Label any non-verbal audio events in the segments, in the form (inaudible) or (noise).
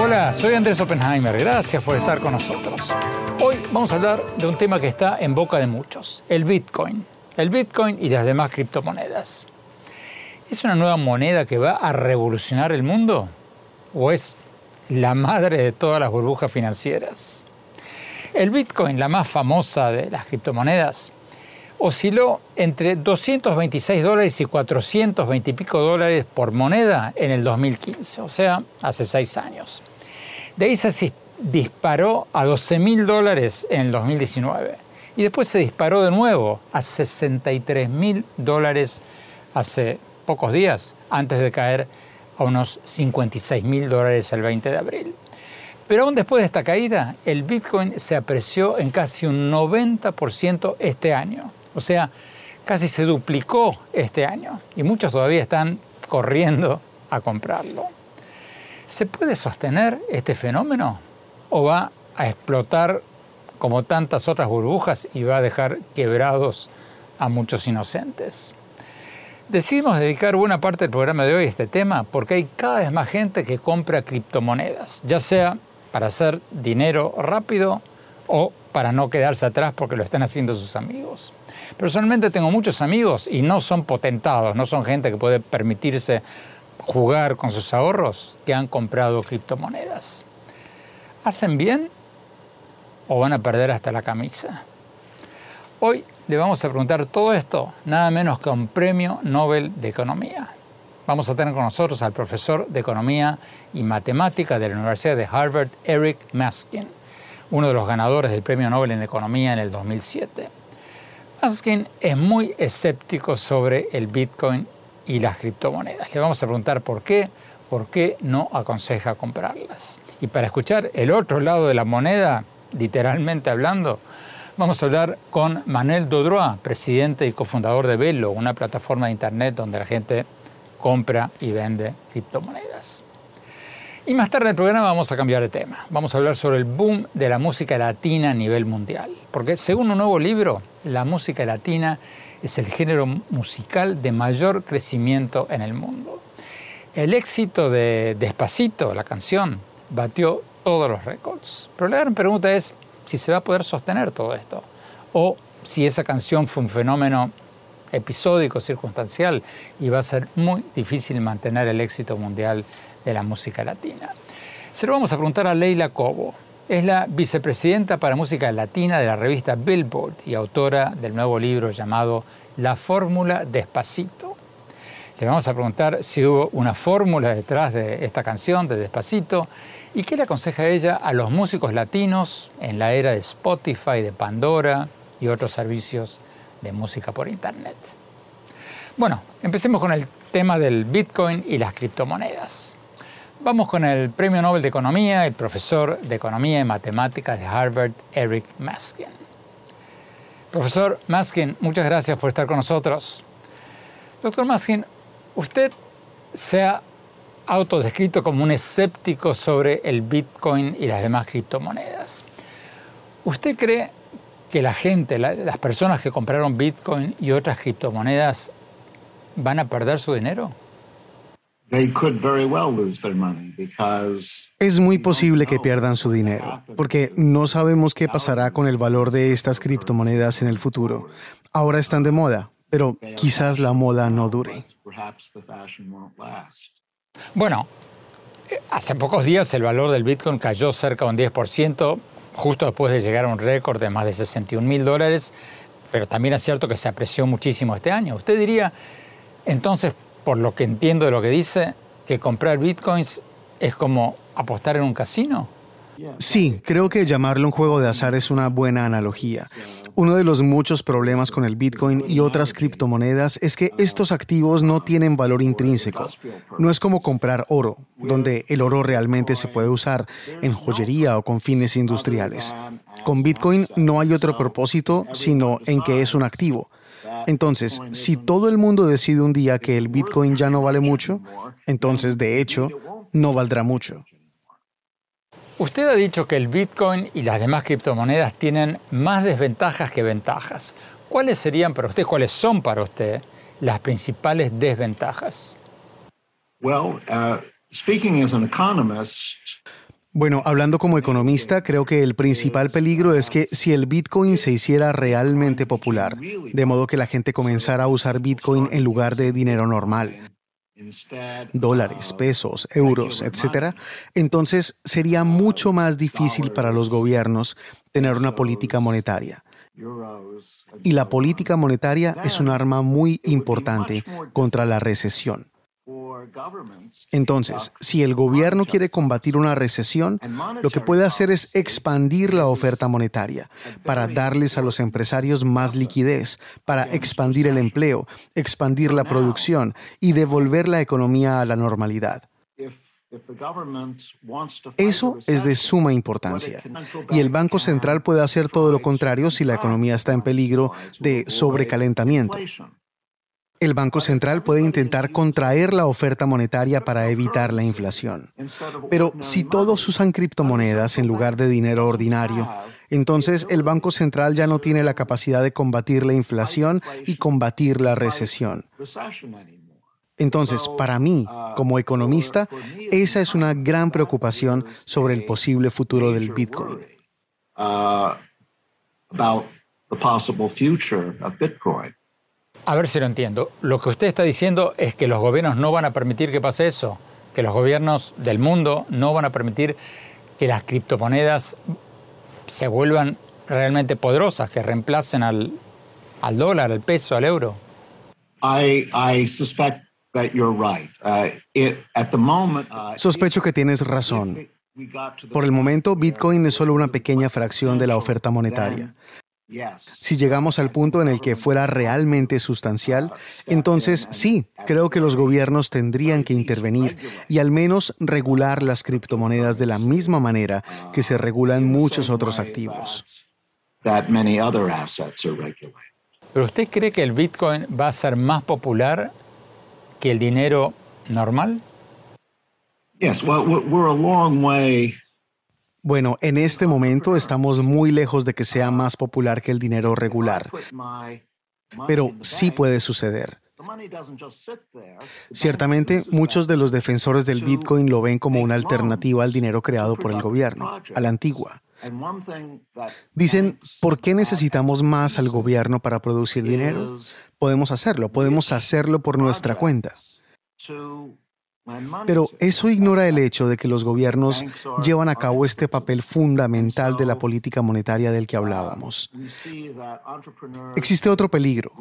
Hola, soy Andrés Oppenheimer. Gracias por estar con nosotros. Hoy vamos a hablar de un tema que está en boca de muchos, el Bitcoin. El Bitcoin y las demás criptomonedas. ¿Es una nueva moneda que va a revolucionar el mundo? ¿O es la madre de todas las burbujas financieras? El Bitcoin, la más famosa de las criptomonedas, osciló entre 226 dólares y 420 y pico dólares por moneda en el 2015, o sea, hace seis años. De ahí se disparó a 12 mil dólares en el 2019 y después se disparó de nuevo a 63 mil dólares hace pocos días, antes de caer a unos 56 mil dólares el 20 de abril. Pero aún después de esta caída, el Bitcoin se apreció en casi un 90% este año. O sea, casi se duplicó este año y muchos todavía están corriendo a comprarlo. ¿Se puede sostener este fenómeno o va a explotar como tantas otras burbujas y va a dejar quebrados a muchos inocentes? Decidimos dedicar buena parte del programa de hoy a este tema porque hay cada vez más gente que compra criptomonedas, ya sea para hacer dinero rápido o para no quedarse atrás porque lo están haciendo sus amigos. Personalmente tengo muchos amigos y no son potentados, no son gente que puede permitirse jugar con sus ahorros que han comprado criptomonedas. ¿Hacen bien o van a perder hasta la camisa? Hoy le vamos a preguntar todo esto, nada menos que a un premio Nobel de Economía. Vamos a tener con nosotros al profesor de Economía y Matemática de la Universidad de Harvard, Eric Maskin, uno de los ganadores del Premio Nobel en Economía en el 2007. Maskin es muy escéptico sobre el Bitcoin y las criptomonedas. Le vamos a preguntar por qué, por qué no aconseja comprarlas. Y para escuchar el otro lado de la moneda, literalmente hablando, vamos a hablar con Manuel Dodroa, presidente y cofundador de Velo, una plataforma de internet donde la gente compra y vende criptomonedas. Y más tarde en el programa vamos a cambiar de tema. Vamos a hablar sobre el boom de la música latina a nivel mundial. Porque según un nuevo libro, la música latina es el género musical de mayor crecimiento en el mundo. El éxito de Despacito, la canción, batió todos los récords. Pero la gran pregunta es si se va a poder sostener todo esto. O si esa canción fue un fenómeno episódico, circunstancial, y va a ser muy difícil mantener el éxito mundial de la música latina. Se lo vamos a preguntar a Leila Cobo. Es la vicepresidenta para música latina de la revista Billboard y autora del nuevo libro llamado La Fórmula Despacito. Le vamos a preguntar si hubo una fórmula detrás de esta canción, de Despacito, y qué le aconseja ella a los músicos latinos en la era de Spotify, de Pandora y otros servicios de música por Internet. Bueno, empecemos con el tema del Bitcoin y las criptomonedas. Vamos con el Premio Nobel de Economía, el profesor de Economía y Matemáticas de Harvard, Eric Maskin. Profesor Maskin, muchas gracias por estar con nosotros. Doctor Maskin, usted se ha autodescrito como un escéptico sobre el Bitcoin y las demás criptomonedas. ¿Usted cree que la gente, las personas que compraron Bitcoin y otras criptomonedas van a perder su dinero? Es muy posible que pierdan su dinero, porque no sabemos qué pasará con el valor de estas criptomonedas en el futuro. Ahora están de moda, pero quizás la moda no dure. Bueno, hace pocos días el valor del Bitcoin cayó cerca de un 10%, justo después de llegar a un récord de más de 61 mil dólares, pero también es cierto que se apreció muchísimo este año. ¿Usted diría, entonces, por lo que entiendo de lo que dice, que comprar bitcoins es como apostar en un casino? Sí, creo que llamarlo un juego de azar es una buena analogía. Uno de los muchos problemas con el Bitcoin y otras criptomonedas es que estos activos no tienen valor intrínseco. No es como comprar oro, donde el oro realmente se puede usar en joyería o con fines industriales. Con Bitcoin no hay otro propósito sino en que es un activo. Entonces, si todo el mundo decide un día que el Bitcoin ya no vale mucho, entonces de hecho no valdrá mucho. Usted ha dicho que el Bitcoin y las demás criptomonedas tienen más desventajas que ventajas. ¿Cuáles serían para usted, cuáles son para usted las principales desventajas? Uh, bueno, hablando como economista, creo que el principal peligro es que si el Bitcoin se hiciera realmente popular, de modo que la gente comenzara a usar Bitcoin en lugar de dinero normal, dólares, pesos, euros, etcétera, entonces sería mucho más difícil para los gobiernos tener una política monetaria. Y la política monetaria es un arma muy importante contra la recesión. Entonces, si el gobierno quiere combatir una recesión, lo que puede hacer es expandir la oferta monetaria para darles a los empresarios más liquidez, para expandir el empleo, expandir la producción y devolver la economía a la normalidad. Eso es de suma importancia. Y el Banco Central puede hacer todo lo contrario si la economía está en peligro de sobrecalentamiento. El Banco Central puede intentar contraer la oferta monetaria para evitar la inflación. Pero si todos usan criptomonedas en lugar de dinero ordinario, entonces el Banco Central ya no tiene la capacidad de combatir la inflación y combatir la recesión. Entonces, para mí, como economista, esa es una gran preocupación sobre el posible futuro del Bitcoin. A ver si lo entiendo. Lo que usted está diciendo es que los gobiernos no van a permitir que pase eso, que los gobiernos del mundo no van a permitir que las criptomonedas se vuelvan realmente poderosas, que reemplacen al, dólar, al peso, al euro. Sospecho que tienes razón. Por el momento, Bitcoin es solo una pequeña fracción de la oferta monetaria. Si llegamos al punto en el que fuera realmente sustancial, entonces sí, creo que los gobiernos tendrían que intervenir y al menos regular las criptomonedas de la misma manera que se regulan muchos otros activos. ¿Pero usted cree que el Bitcoin va a ser más popular que el dinero normal? Yes, well, we're a long way bueno, en este momento estamos muy lejos de que sea más popular que el dinero regular, pero sí puede suceder. Ciertamente, muchos de los defensores del Bitcoin lo ven como una alternativa al dinero creado por el gobierno, a la antigua. Dicen, ¿por qué necesitamos más al gobierno para producir dinero? Podemos hacerlo, podemos hacerlo por nuestra cuenta. Pero eso ignora el hecho de que los gobiernos llevan a cabo este papel fundamental de la política monetaria del que hablábamos. Existe otro peligro,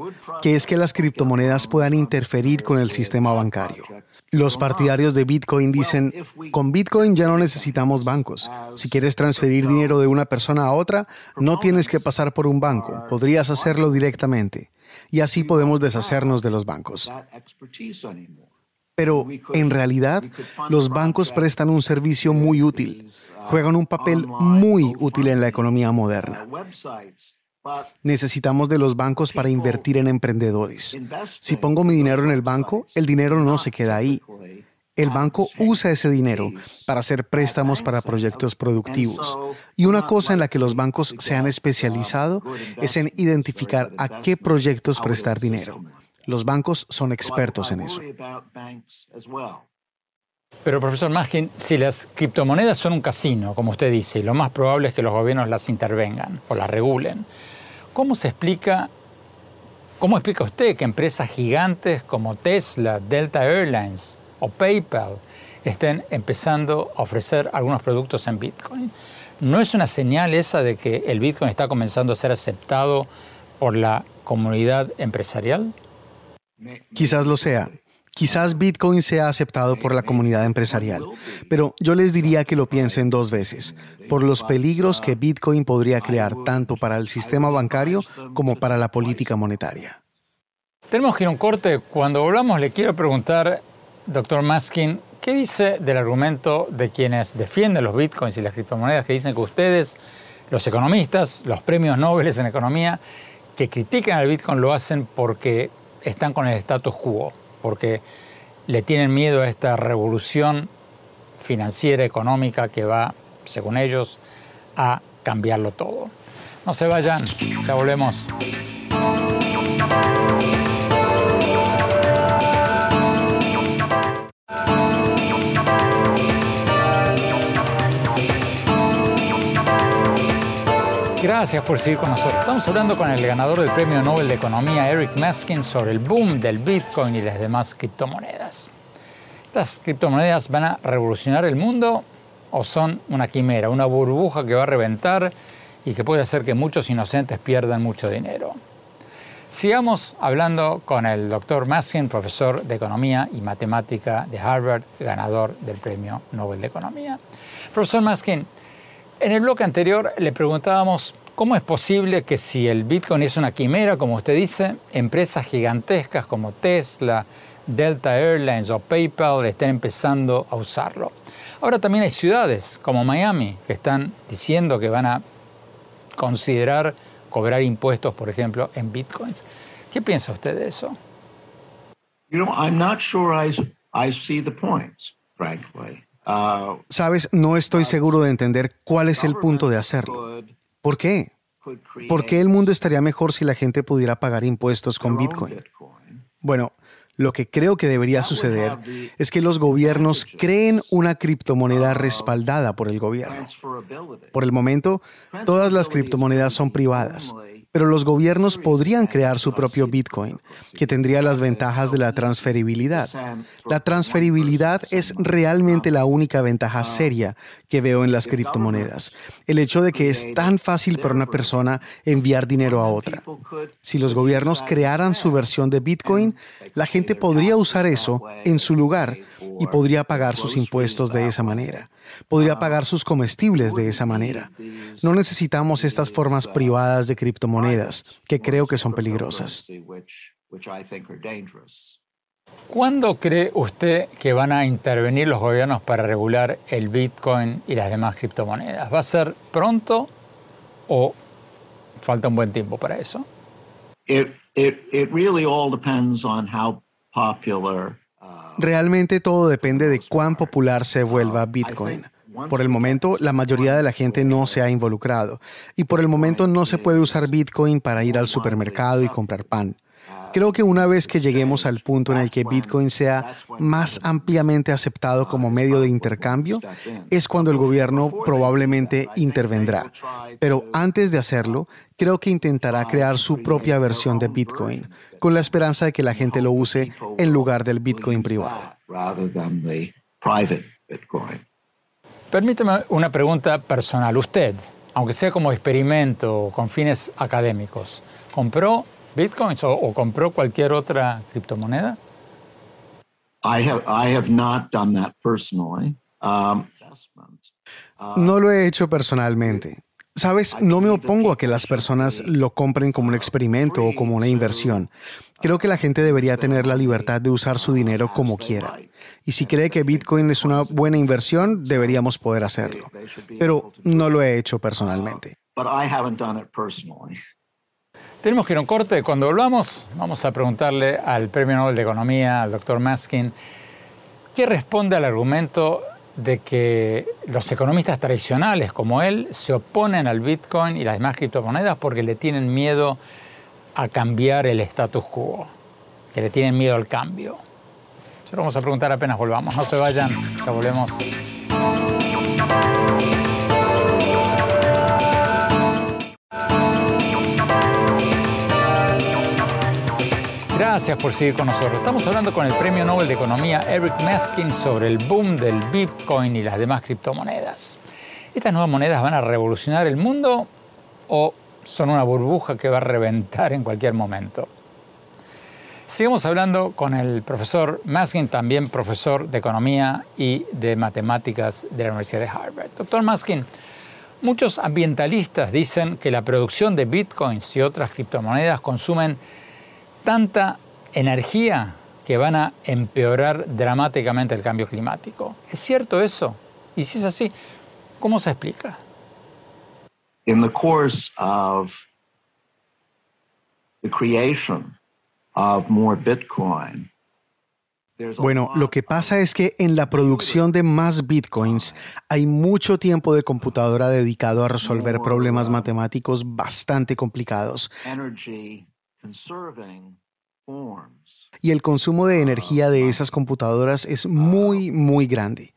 que es que las criptomonedas puedan interferir con el sistema bancario. Los partidarios de Bitcoin dicen, con Bitcoin ya no necesitamos bancos. Si quieres transferir dinero de una persona a otra, no tienes que pasar por un banco, podrías hacerlo directamente. Y así podemos deshacernos de los bancos. Pero en realidad los bancos prestan un servicio muy útil, juegan un papel muy útil en la economía moderna. Necesitamos de los bancos para invertir en emprendedores. Si pongo mi dinero en el banco, el dinero no se queda ahí. El banco usa ese dinero para hacer préstamos para proyectos productivos. Y una cosa en la que los bancos se han especializado es en identificar a qué proyectos prestar dinero. Los bancos son expertos en eso. Pero profesor Maskin, si las criptomonedas son un casino, como usted dice, lo más probable es que los gobiernos las intervengan o las regulen, ¿cómo se explica, cómo explica usted que empresas gigantes como Tesla, Delta Airlines o PayPal estén empezando a ofrecer algunos productos en Bitcoin? ¿No es una señal esa de que el Bitcoin está comenzando a ser aceptado por la comunidad empresarial? Quizás lo sea. Quizás Bitcoin sea aceptado por la comunidad empresarial, pero yo les diría que lo piensen dos veces, por los peligros que Bitcoin podría crear tanto para el sistema bancario como para la política monetaria. Tenemos que ir a un corte. Cuando volvamos le quiero preguntar, doctor Maskin, ¿qué dice del argumento de quienes defienden los bitcoins y las criptomonedas que dicen que ustedes, los economistas, los premios Nobel en economía, que critican al bitcoin lo hacen porque están con el status quo? porque le tienen miedo a esta revolución financiera, económica que va, según ellos, a cambiarlo todo. No se vayan, ya volvemos. Gracias por seguir con nosotros. Estamos hablando con el ganador del Premio Nobel de Economía, Eric Maskin, sobre el boom del Bitcoin y las demás criptomonedas. ¿Estas criptomonedas van a revolucionar el mundo o son una quimera, una burbuja que va a reventar y que puede hacer que muchos inocentes pierdan mucho dinero? Sigamos hablando con el doctor Maskin, profesor de Economía y Matemática de Harvard, ganador del Premio Nobel de Economía. Profesor Maskin, en el bloque anterior le preguntábamos cómo es posible que si el Bitcoin es una quimera, como usted dice, empresas gigantescas como Tesla, Delta Airlines o PayPal estén empezando a usarlo. Ahora también hay ciudades como Miami que están diciendo que van a considerar cobrar impuestos, por ejemplo, en bitcoins. ¿Qué piensa usted de eso? You know, I'm not sure I, I see the points, frankly. Ah, Sabes, no estoy seguro de entender cuál es el punto de hacerlo. ¿Por qué? ¿Por qué el mundo estaría mejor si la gente pudiera pagar impuestos con Bitcoin? Bueno, lo que creo que debería suceder es que los gobiernos creen una criptomoneda respaldada por el gobierno. Por el momento, todas las criptomonedas son privadas pero los gobiernos podrían crear su propio Bitcoin, que tendría las ventajas de la transferibilidad. La transferibilidad es realmente la única ventaja seria que veo en las criptomonedas. El hecho de que es tan fácil para una persona enviar dinero a otra. Si los gobiernos crearan su versión de Bitcoin, la gente podría usar eso en su lugar y podría pagar sus impuestos de esa manera podría pagar sus comestibles de esa manera. No necesitamos estas formas privadas de criptomonedas, que creo que son peligrosas. ¿Cuándo cree usted que van a intervenir los gobiernos para regular el Bitcoin y las demás criptomonedas? ¿Va a ser pronto o falta un buen tiempo para eso? Realmente todo depende de cuán popular se vuelva Bitcoin. Por el momento, la mayoría de la gente no se ha involucrado y por el momento no se puede usar Bitcoin para ir al supermercado y comprar pan. Creo que una vez que lleguemos al punto en el que Bitcoin sea más ampliamente aceptado como medio de intercambio, es cuando el gobierno probablemente intervendrá. Pero antes de hacerlo, creo que intentará crear su propia versión de Bitcoin, con la esperanza de que la gente lo use en lugar del Bitcoin privado. Permíteme una pregunta personal. Usted, aunque sea como experimento o con fines académicos, ¿compró bitcoins o, compró cualquier otra criptomoneda? no lo he hecho personalmente. Sabes, no me opongo a que las personas lo compren como un experimento o como una inversión. Creo que la gente debería tener la libertad de usar su dinero como quiera. Y si cree que Bitcoin es una buena inversión, deberíamos poder hacerlo. Pero no lo he hecho personalmente. Tenemos que ir a un corte. Cuando volvamos, vamos a preguntarle al Premio Nobel de Economía, al doctor Maskin, ¿qué responde al argumento de que los economistas tradicionales como él se oponen al Bitcoin y las demás criptomonedas porque le tienen miedo a cambiar el status quo, que le tienen miedo al cambio. Se lo vamos a preguntar apenas volvamos. No se vayan, ya volvemos. Gracias por seguir con nosotros. Estamos hablando con el Premio Nobel de Economía Eric Meskin sobre el boom del Bitcoin y las demás criptomonedas. ¿Estas nuevas monedas van a revolucionar el mundo o son una burbuja que va a reventar en cualquier momento? Sigamos hablando con el profesor Maskin, también profesor de Economía y de Matemáticas de la Universidad de Harvard. Doctor Maskin, muchos ambientalistas dicen que la producción de bitcoins y otras criptomonedas consumen tanta energía que van a empeorar dramáticamente el cambio climático. ¿Es cierto eso? Y si es así, ¿cómo se explica? In the course of the creation bueno, lo que pasa es que en la producción de más bitcoins hay mucho tiempo de computadora dedicado a resolver problemas matemáticos bastante complicados. Y el consumo de energía de esas computadoras es muy, muy grande.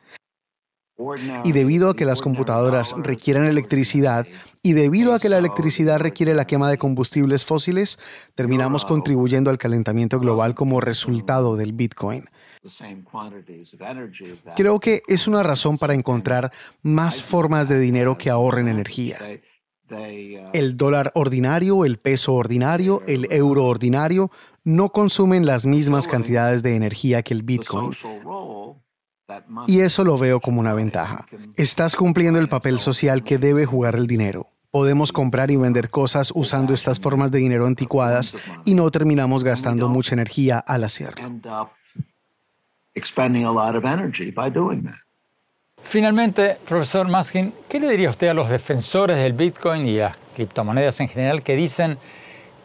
Y debido a que las computadoras requieren electricidad y debido a que la electricidad requiere la quema de combustibles fósiles, terminamos contribuyendo al calentamiento global como resultado del Bitcoin. Creo que es una razón para encontrar más formas de dinero que ahorren energía. El dólar ordinario, el peso ordinario, el euro ordinario no consumen las mismas cantidades de energía que el Bitcoin. Y eso lo veo como una ventaja. Estás cumpliendo el papel social que debe jugar el dinero. Podemos comprar y vender cosas usando estas formas de dinero anticuadas y no terminamos gastando mucha energía al hacerlo. Finalmente, profesor Maskin, ¿qué le diría usted a los defensores del Bitcoin y las criptomonedas en general que dicen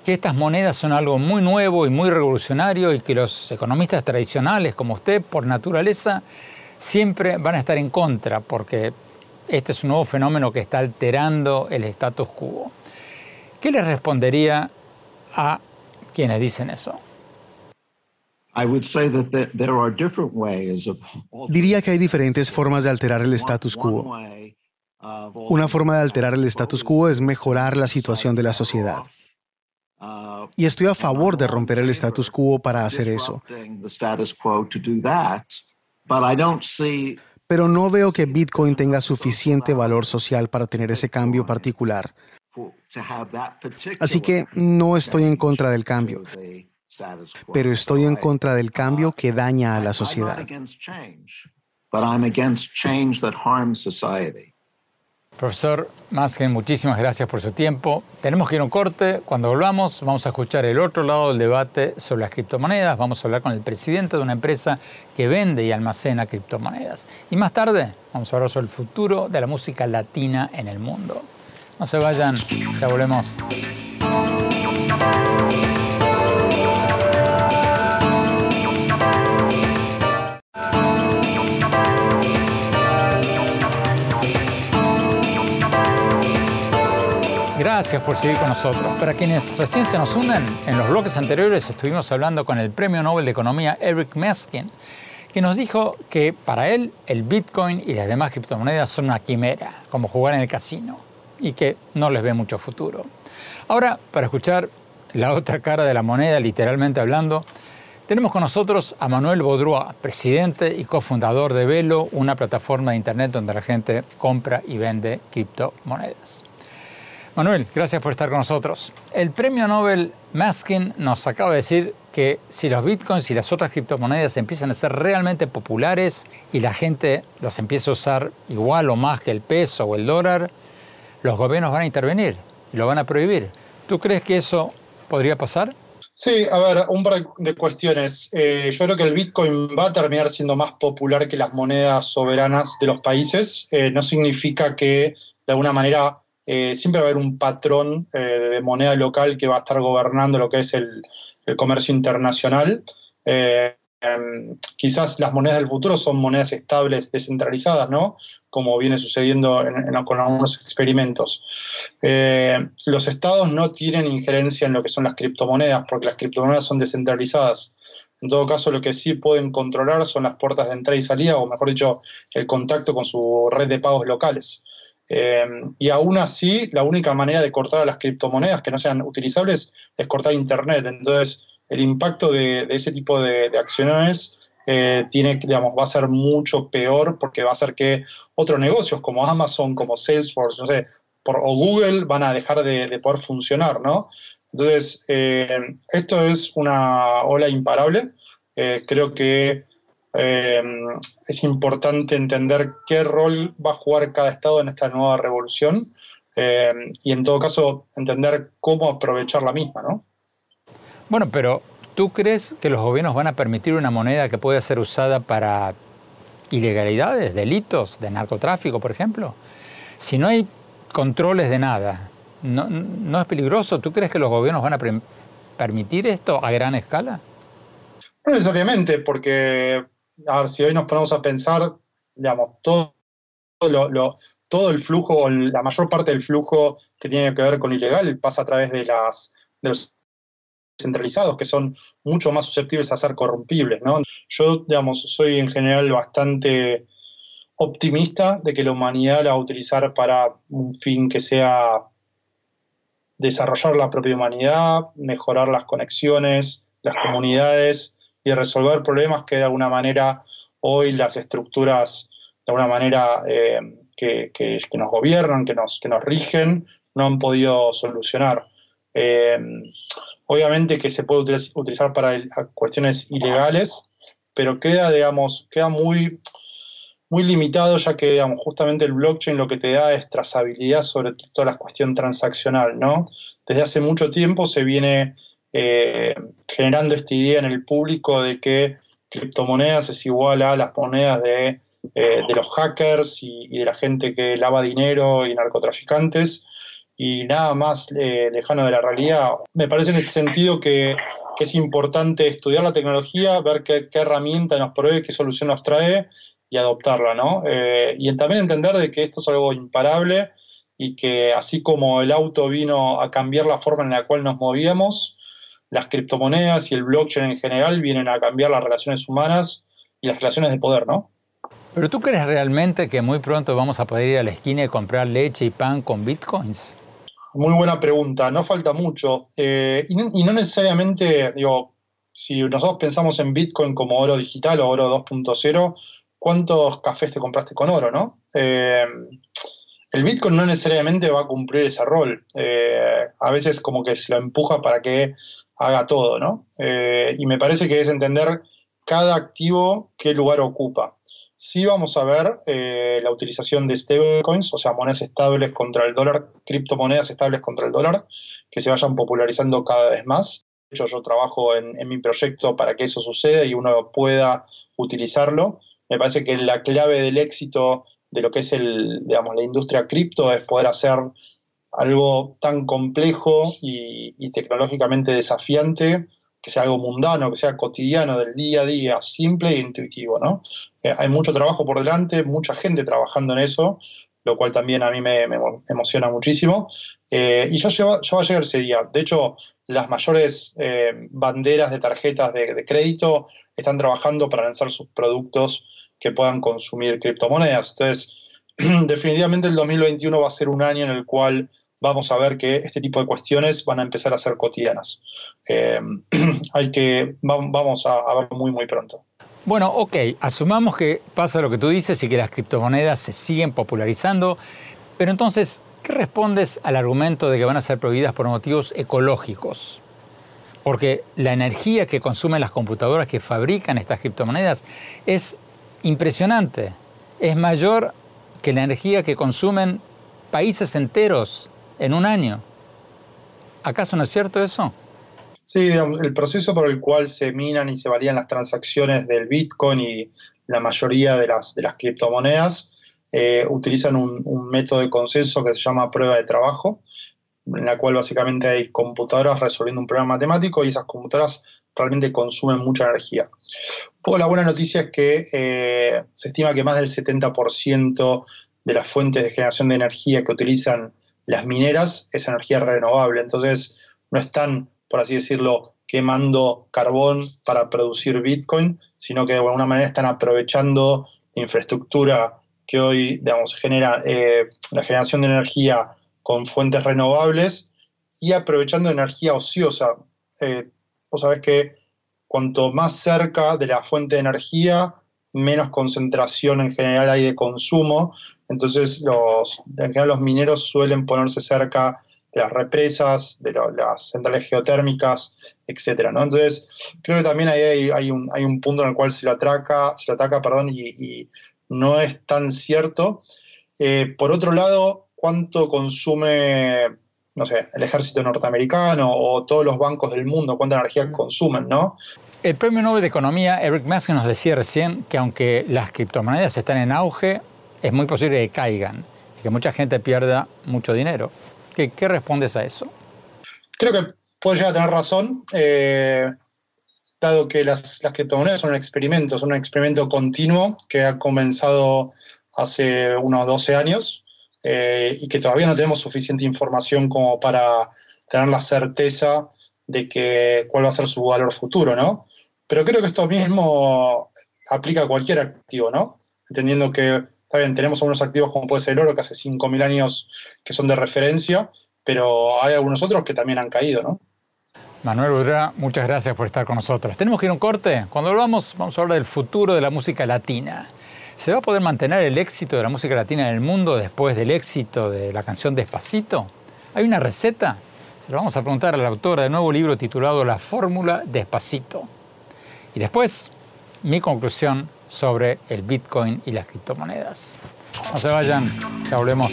que estas monedas son algo muy nuevo y muy revolucionario y que los economistas tradicionales como usted, por naturaleza, siempre van a estar en contra porque este es un nuevo fenómeno que está alterando el status quo. ¿Qué le respondería a quienes dicen eso? Diría que hay diferentes formas de alterar el status quo. Una forma de alterar el status quo es mejorar la situación de la sociedad. Y estoy a favor de romper el status quo para hacer eso. Pero no veo que Bitcoin tenga suficiente valor social para tener ese cambio particular. Así que no estoy en contra del cambio, pero estoy en contra del cambio que daña a la sociedad. Profesor Masken, muchísimas gracias por su tiempo. Tenemos que ir a un corte. Cuando volvamos, vamos a escuchar el otro lado del debate sobre las criptomonedas. Vamos a hablar con el presidente de una empresa que vende y almacena criptomonedas. Y más tarde, vamos a hablar sobre el futuro de la música latina en el mundo. No se vayan, ya volvemos. Gracias por seguir con nosotros. Para quienes recién se nos unen, en los bloques anteriores estuvimos hablando con el Premio Nobel de Economía Eric Meskin, que nos dijo que para él el Bitcoin y las demás criptomonedas son una quimera, como jugar en el casino, y que no les ve mucho futuro. Ahora, para escuchar la otra cara de la moneda, literalmente hablando, tenemos con nosotros a Manuel Baudrois, presidente y cofundador de Velo, una plataforma de Internet donde la gente compra y vende criptomonedas. Manuel, gracias por estar con nosotros. El premio Nobel Maskin nos acaba de decir que si los bitcoins y las otras criptomonedas empiezan a ser realmente populares y la gente los empieza a usar igual o más que el peso o el dólar, los gobiernos van a intervenir y lo van a prohibir. ¿Tú crees que eso podría pasar? Sí, a ver, un par de cuestiones. Eh, yo creo que el Bitcoin va a terminar siendo más popular que las monedas soberanas de los países. Eh, no significa que de alguna manera eh, siempre va a haber un patrón eh, de moneda local que va a estar gobernando lo que es el, comercio internacional. Eh, em, quizás las monedas del futuro son monedas estables, descentralizadas, ¿no? Como viene sucediendo con algunos experimentos. los estados no tienen injerencia en lo que son las criptomonedas, porque las criptomonedas son descentralizadas. En todo caso, lo que sí pueden controlar son las puertas de entrada y salida, o mejor dicho, el contacto con su red de pagos locales. Eh, y aún así, la única manera de cortar a las criptomonedas que no sean utilizables es cortar Internet. Entonces, el impacto de, ese tipo de, acciones eh, tiene, digamos, va a ser mucho peor porque va a hacer que otros negocios como Amazon, como Salesforce, no sé, por, o Google van a dejar de, poder funcionar, ¿no? Entonces, eh, esto es una ola imparable. Creo que eh, es importante entender qué rol va a jugar cada Estado en esta nueva revolución y en todo caso entender cómo aprovechar la misma, ¿no? Bueno, pero ¿tú crees que los gobiernos van a permitir una moneda que pueda ser usada para ilegalidades, delitos, de narcotráfico, por ejemplo? Si no hay controles de nada, ¿no, es peligroso? ¿Tú crees que los gobiernos van a permitir esto a gran escala? No necesariamente, porque a ver, si hoy nos ponemos a pensar, digamos, todo, todo el flujo, o la mayor parte del flujo que tiene que ver con ilegal pasa a través de, las, de los centralizados, que son mucho más susceptibles a ser corrompibles. ¿no? Yo, digamos, soy en general bastante optimista de que la humanidad la va a utilizar para un fin que sea desarrollar la propia humanidad, mejorar las conexiones, las comunidades y resolver problemas que de alguna manera hoy las estructuras, de alguna manera eh, que, nos gobiernan, que nos, que nos rigen, no han podido solucionar. Eh, obviamente que se puede utilizar para cuestiones ilegales, pero queda, digamos, queda muy muy limitado, ya que digamos, justamente el blockchain lo que te da es trazabilidad sobre toda la cuestión transaccional, ¿no? Desde hace mucho tiempo se viene eh, generando esta idea en el público de que criptomonedas es igual a las monedas de, eh, los hackers y, de la gente que lava dinero y narcotraficantes y nada más eh, lejano de la realidad. Me parece en ese sentido que, es importante estudiar la tecnología, ver qué, herramienta nos provee, qué solución nos trae y adoptarla, ¿no? Eh, y también entender de que esto es algo imparable y que así como el auto vino a cambiar la forma en la cual nos movíamos, las criptomonedas y el blockchain en general vienen a cambiar las relaciones humanas y las relaciones de poder, ¿no? Pero tú crees realmente que muy pronto vamos a poder ir a la esquina y comprar leche y pan con bitcoins? Muy buena pregunta, no falta mucho. Eh, y, no, y, no, necesariamente, digo, si nosotros pensamos en Bitcoin como oro digital o oro 2.0, cuántos cafés te compraste con oro, ¿no? Eh, el Bitcoin no necesariamente va a cumplir ese rol. Eh, a veces como que se lo empuja para que haga todo, ¿no? Eh, y me parece que es entender cada activo qué lugar ocupa. Sí vamos a ver la utilización de stablecoins, o sea, monedas estables contra el dólar, criptomonedas estables contra el dólar, que se vayan popularizando cada vez más. De hecho, yo trabajo en, en mi proyecto para que eso suceda y uno pueda utilizarlo me parece que la clave del éxito de lo que es el, digamos, la industria cripto es poder hacer algo tan complejo y, tecnológicamente desafiante, que sea algo mundano, que sea cotidiano, del día a día, simple e intuitivo, ¿no? Eh, hay mucho trabajo por delante, mucha gente trabajando en eso, lo cual también a mí me, emociona muchísimo. Eh, y ya, va a llegar ese día. De hecho, las mayores eh, banderas de tarjetas de, crédito están trabajando para lanzar sus productos que puedan consumir criptomonedas. Entonces, (clears throat) definitivamente el 2021 va a ser un año en el cual vamos a ver que este tipo de cuestiones van a empezar a ser cotidianas. Eh, (clears throat) hay que, vamos a, a verlo muy, muy pronto. Bueno, ok, asumamos que pasa lo que tú dices y que las criptomonedas se siguen popularizando, pero entonces, ¿qué respondes al argumento de que van a ser prohibidas por motivos ecológicos? Porque la energía que consumen las computadoras que fabrican estas criptomonedas es impresionante. Es mayor que la energía que consumen países enteros en un año. ¿Acaso no es cierto eso? Sí, el proceso por el cual se minan y se valían las transacciones del Bitcoin y la mayoría de las, de las criptomonedas eh, utilizan un, método de consenso que se llama prueba de trabajo, en la cual básicamente hay computadoras resolviendo un problema matemático y esas computadoras realmente consumen mucha energía. La buena noticia es que eh, se estima que más del 70% de las fuentes de generación de energía que utilizan las mineras es energía renovable, entonces no están, por así decirlo, quemando carbón para producir Bitcoin, sino que de alguna manera están aprovechando infraestructura que hoy, digamos, genera eh, la generación de energía con fuentes renovables y aprovechando energía ociosa. Eh, vos sabés que cuanto más cerca de la fuente de energía, menos concentración en general hay de consumo. Entonces, los, en general los mineros suelen ponerse cerca las represas, de las centrales geotérmicas, etcétera, ¿no? Entonces, creo que también ahí hay, un, hay un punto en el cual se lo ataca, se ataca, perdón, y, no es tan cierto. Eh, por otro lado, ¿cuánto consume, no sé, el ejército norteamericano o todos los bancos del mundo? ¿Cuánta energía consumen, no? El premio Nobel de Economía, Eric Mask, nos decía recién que aunque las criptomonedas están en auge, es muy posible que caigan y que mucha gente pierda mucho dinero. ¿Qué, respondes a eso? Creo que puede llegar a tener razón, eh, dado que las, criptomonedas son un experimento, son un experimento continuo que ha comenzado hace unos 12 años eh, y que todavía no tenemos suficiente información como para tener la certeza de que cuál va a ser su valor futuro, ¿no? Pero creo que esto mismo aplica a cualquier activo, ¿no? Entendiendo que Está bien, tenemos algunos activos como puede ser el oro, que hace 5.000 años que son de referencia, pero hay algunos otros que también han caído, ¿no? Manuel Udra, muchas gracias por estar con nosotros. Tenemos que ir a un corte. Cuando hablamos, vamos a hablar del futuro de la música latina. ¿Se va a poder mantener el éxito de la música latina en el mundo después del éxito de la canción Despacito? ¿Hay una receta? Se lo vamos a preguntar a la autora del nuevo libro titulado La Fórmula Despacito. Y después, mi conclusión sobre el Bitcoin y las criptomonedas. No se vayan, ya volvemos.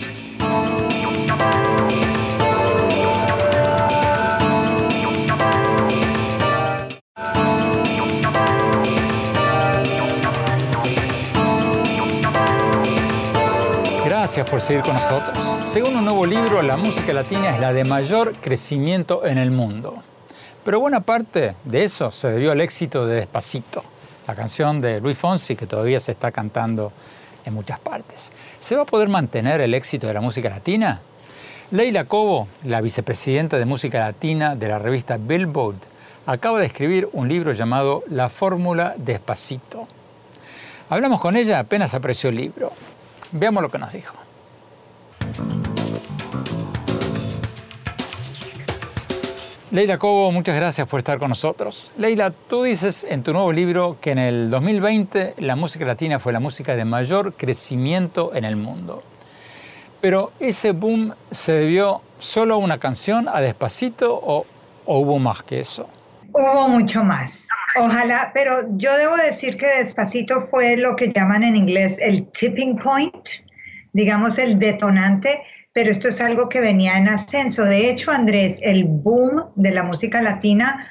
Gracias por seguir con nosotros. Según un nuevo libro, la música latina es la de mayor crecimiento en el mundo. Pero buena parte de eso se debió al éxito de Despacito la canción de Luis Fonsi que todavía se está cantando en muchas partes. ¿Se va a poder mantener el éxito de la música latina? Leila Cobo, la vicepresidenta de música latina de la revista Billboard, acaba de escribir un libro llamado La Fórmula Despacito. Hablamos con ella apenas apareció el libro. Veamos lo que nos dijo. Leila Cobo, muchas gracias por estar con nosotros. Leila, tú dices en tu nuevo libro que en el 2020 la música latina fue la música de mayor crecimiento en el mundo. Pero ese boom se debió solo a una canción, a Despacito, o, o hubo más que eso? Hubo mucho más. Ojalá, pero yo debo decir que Despacito fue lo que llaman en inglés el tipping point, digamos el detonante pero esto es algo que venía en ascenso. De hecho, Andrés, el boom de la música latina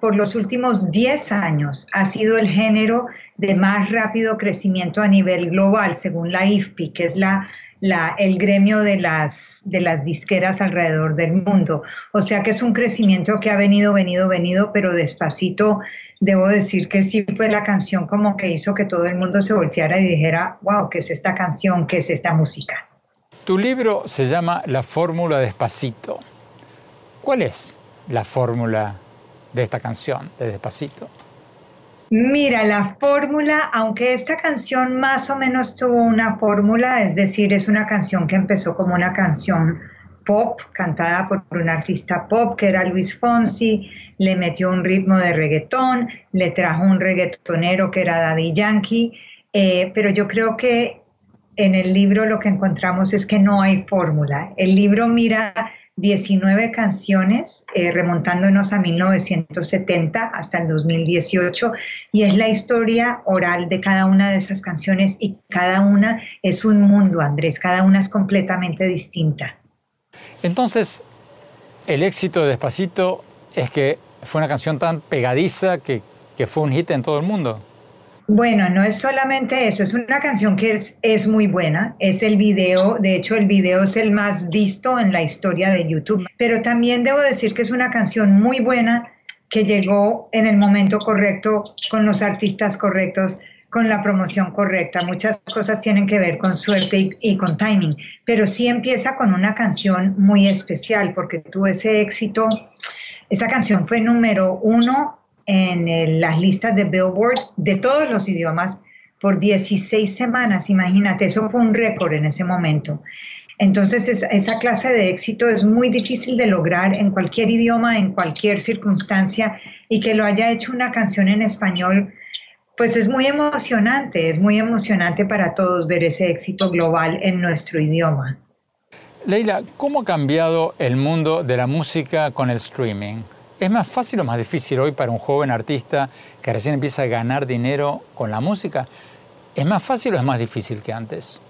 por los últimos 10 años ha sido el género de más rápido crecimiento a nivel global, según la IFPI, que es la, el gremio de las, de las disqueras alrededor del mundo. O sea que es un crecimiento que ha venido, venido, venido, pero despacito. Debo decir que sí fue la canción como que hizo que todo el mundo se volteara y dijera, wow, ¿qué es esta canción? ¿Qué es esta música? Tu libro se llama La fórmula Despacito. ¿Cuál es la fórmula de esta canción, de Despacito? Mira, la fórmula, aunque esta canción más o menos tuvo una fórmula, es decir, es una canción que empezó como una canción pop, cantada por un artista pop que era Luis Fonsi, le metió un ritmo de reggaetón, le trajo un reggaetonero que era Daddy Yankee, eh, pero yo creo que en el libro lo que encontramos es que no hay fórmula. El libro mira 19 canciones eh, remontándonos a 1970 hasta el 2018 y es la historia oral de cada una de esas canciones y cada una es un mundo, Andrés, cada una es completamente distinta. Entonces, el éxito de Despacito es que fue una canción tan pegadiza que, que fue un hit en todo el mundo. Bueno, no es solamente eso, es una canción que es, muy buena, es el video, de hecho el video es el más visto en la historia de YouTube, pero también debo decir que es una canción muy buena que llegó en el momento correcto, con los artistas correctos, con la promoción correcta. Muchas cosas tienen que ver con suerte y, y con timing, pero sí empieza con una canción muy especial porque tuvo ese éxito. Esa canción fue número uno en las listas de Billboard de todos los idiomas por 16 semanas. Imagínate, eso fue un récord en ese momento. Entonces, esa clase de éxito es muy difícil de lograr en cualquier idioma, en cualquier circunstancia, y que lo haya hecho una canción en español, pues es muy emocionante, es muy emocionante para todos ver ese éxito global en nuestro idioma. Leila, ¿cómo ha cambiado el mundo de la música con el streaming? ¿Es más fácil o más difícil hoy para un joven artista que recién empieza a ganar dinero con la música? ¿Es más fácil o es más difícil que antes?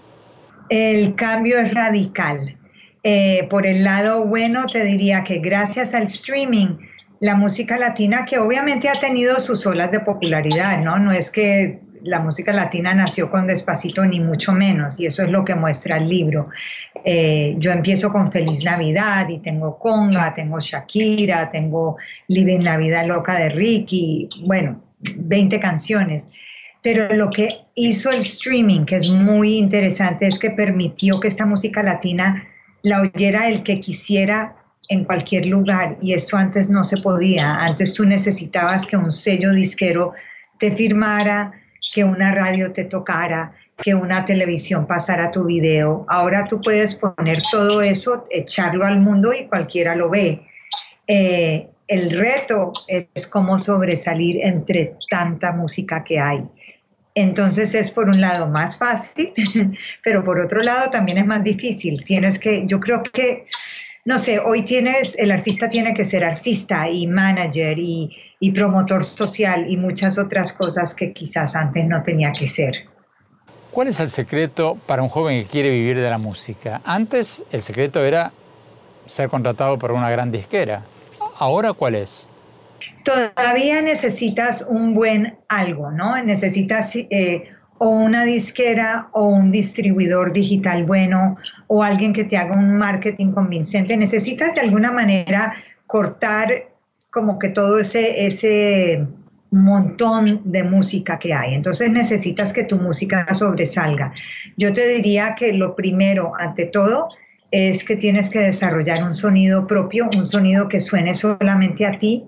El cambio es radical. Eh, por el lado bueno, te diría que gracias al streaming, la música latina, que obviamente ha tenido sus olas de popularidad, ¿no? No es que la música latina nació con despacito, ni mucho menos, y eso es lo que muestra el libro. Eh, yo empiezo con Feliz Navidad y tengo Conga, tengo Shakira, tengo Living la Vida Loca de Ricky, bueno, 20 canciones. Pero lo que hizo el streaming, que es muy interesante, es que permitió que esta música latina la oyera el que quisiera en cualquier lugar y esto antes no se podía. Antes tú necesitabas que un sello disquero te firmara, que una radio te tocara, que una televisión pasara tu video. Ahora tú puedes poner todo eso, echarlo al mundo y cualquiera lo ve. Eh, el reto es cómo sobresalir entre tanta música que hay. Entonces es por un lado más fácil, (laughs) pero por otro lado también es más difícil. Tienes que, yo creo que, no sé, hoy tienes, el artista tiene que ser artista y manager y, y promotor social y muchas otras cosas que quizás antes no tenía que ser. ¿Cuál es el secreto para un joven que quiere vivir de la música? Antes el secreto era ser contratado por una gran disquera. ¿Ahora cuál es? Todavía necesitas un buen algo, ¿no? Necesitas eh, o una disquera o un distribuidor digital bueno o alguien que te haga un marketing convincente. Necesitas de alguna manera cortar como que todo ese, ese montón de música que hay. Entonces necesitas que tu música sobresalga. Yo te diría que lo primero, ante todo, es que tienes que desarrollar un sonido propio, un sonido que suene solamente a ti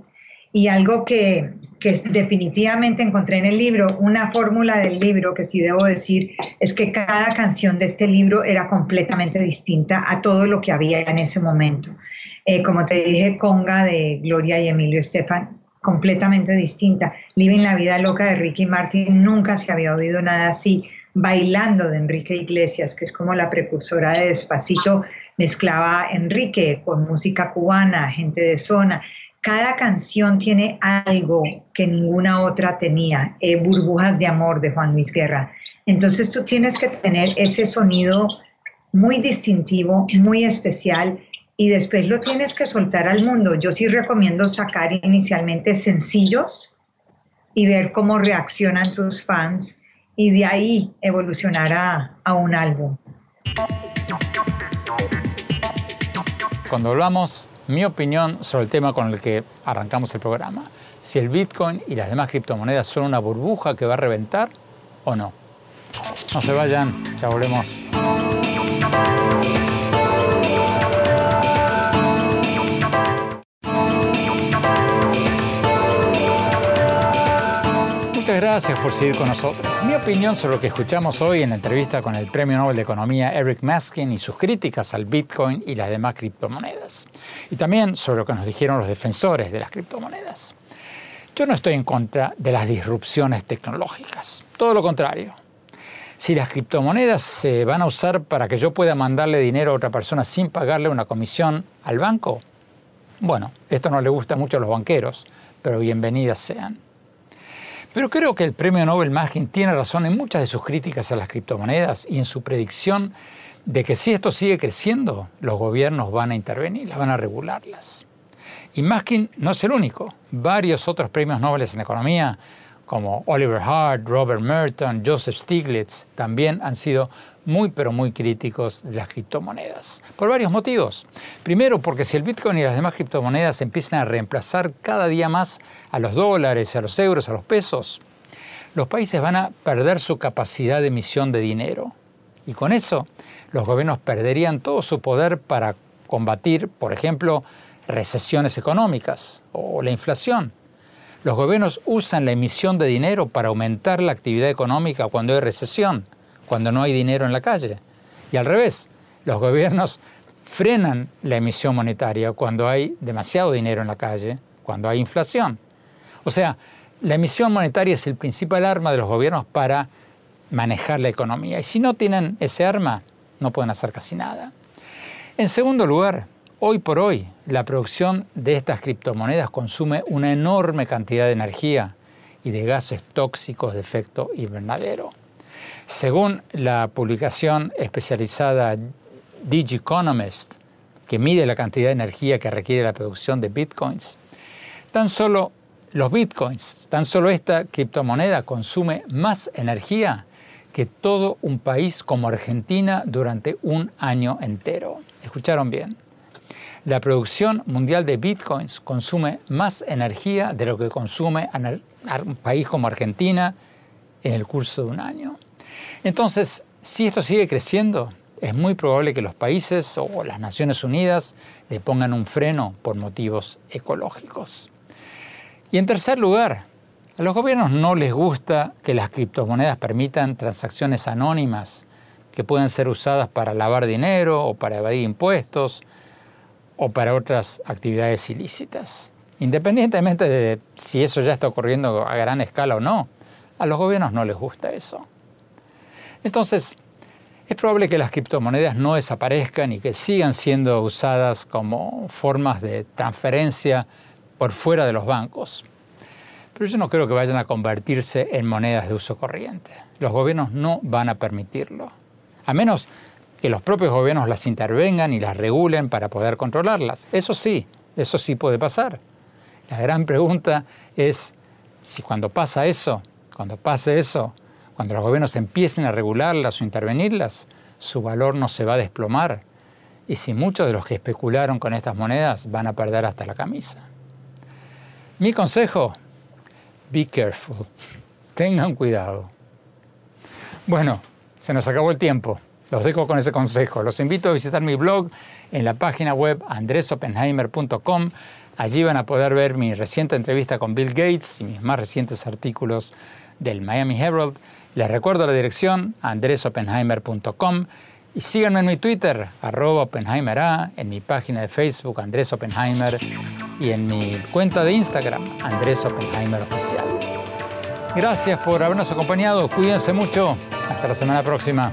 y algo que, que definitivamente encontré en el libro, una fórmula del libro que sí debo decir, es que cada canción de este libro era completamente distinta a todo lo que había en ese momento. Eh, como te dije, Conga de Gloria y Emilio Estefan, completamente distinta. Living la vida loca de Ricky Martin, nunca se había oído nada así. Bailando de Enrique Iglesias, que es como la precursora de Despacito, mezclaba Enrique con música cubana, gente de zona. Cada canción tiene algo que ninguna otra tenía. Eh, Burbujas de Amor de Juan Luis Guerra. Entonces tú tienes que tener ese sonido muy distintivo, muy especial y después lo tienes que soltar al mundo. Yo sí recomiendo sacar inicialmente sencillos y ver cómo reaccionan tus fans y de ahí evolucionar a, a un álbum. Cuando hablamos, mi opinión sobre el tema con el que arrancamos el programa, si el Bitcoin y las demás criptomonedas son una burbuja que va a reventar o no. No se vayan, ya volvemos. Gracias por seguir con nosotros. Mi opinión sobre lo que escuchamos hoy en la entrevista con el Premio Nobel de Economía Eric Maskin y sus críticas al Bitcoin y las demás criptomonedas. Y también sobre lo que nos dijeron los defensores de las criptomonedas. Yo no estoy en contra de las disrupciones tecnológicas, todo lo contrario. Si las criptomonedas se van a usar para que yo pueda mandarle dinero a otra persona sin pagarle una comisión al banco, bueno, esto no le gusta mucho a los banqueros, pero bienvenidas sean. Pero creo que el premio Nobel Magin tiene razón en muchas de sus críticas a las criptomonedas y en su predicción de que si esto sigue creciendo, los gobiernos van a intervenir, las van a regularlas. Y Maskin no es el único. Varios otros premios Nobel en economía, como Oliver Hart, Robert Merton, Joseph Stiglitz, también han sido muy pero muy críticos de las criptomonedas. Por varios motivos. Primero, porque si el Bitcoin y las demás criptomonedas empiezan a reemplazar cada día más a los dólares, a los euros, a los pesos, los países van a perder su capacidad de emisión de dinero. Y con eso, los gobiernos perderían todo su poder para combatir, por ejemplo, recesiones económicas o la inflación. Los gobiernos usan la emisión de dinero para aumentar la actividad económica cuando hay recesión cuando no hay dinero en la calle. Y al revés, los gobiernos frenan la emisión monetaria cuando hay demasiado dinero en la calle, cuando hay inflación. O sea, la emisión monetaria es el principal arma de los gobiernos para manejar la economía. Y si no tienen ese arma, no pueden hacer casi nada. En segundo lugar, hoy por hoy, la producción de estas criptomonedas consume una enorme cantidad de energía y de gases tóxicos de efecto invernadero. Según la publicación especializada DigiEconomist, que mide la cantidad de energía que requiere la producción de bitcoins, tan solo los bitcoins, tan solo esta criptomoneda consume más energía que todo un país como Argentina durante un año entero. ¿Escucharon bien? La producción mundial de bitcoins consume más energía de lo que consume un país como Argentina en el curso de un año. Entonces, si esto sigue creciendo, es muy probable que los países o las Naciones Unidas le pongan un freno por motivos ecológicos. Y en tercer lugar, a los gobiernos no les gusta que las criptomonedas permitan transacciones anónimas que pueden ser usadas para lavar dinero o para evadir impuestos o para otras actividades ilícitas. Independientemente de si eso ya está ocurriendo a gran escala o no, a los gobiernos no les gusta eso. Entonces, es probable que las criptomonedas no desaparezcan y que sigan siendo usadas como formas de transferencia por fuera de los bancos. Pero yo no creo que vayan a convertirse en monedas de uso corriente. Los gobiernos no van a permitirlo. A menos que los propios gobiernos las intervengan y las regulen para poder controlarlas. Eso sí, eso sí puede pasar. La gran pregunta es si cuando pasa eso, cuando pase eso, cuando los gobiernos empiecen a regularlas o intervenirlas, su valor no se va a desplomar. Y si muchos de los que especularon con estas monedas van a perder hasta la camisa. Mi consejo, be careful. (laughs) Tengan cuidado. Bueno, se nos acabó el tiempo. Los dejo con ese consejo. Los invito a visitar mi blog en la página web andresopenheimer.com. Allí van a poder ver mi reciente entrevista con Bill Gates y mis más recientes artículos del Miami Herald. Les recuerdo la dirección andresopenheimer.com y síganme en mi Twitter, arroba OppenheimerA, en mi página de Facebook, Andrés Oppenheimer, y en mi cuenta de Instagram, Andrés Oppenheimer Oficial. Gracias por habernos acompañado, cuídense mucho, hasta la semana próxima.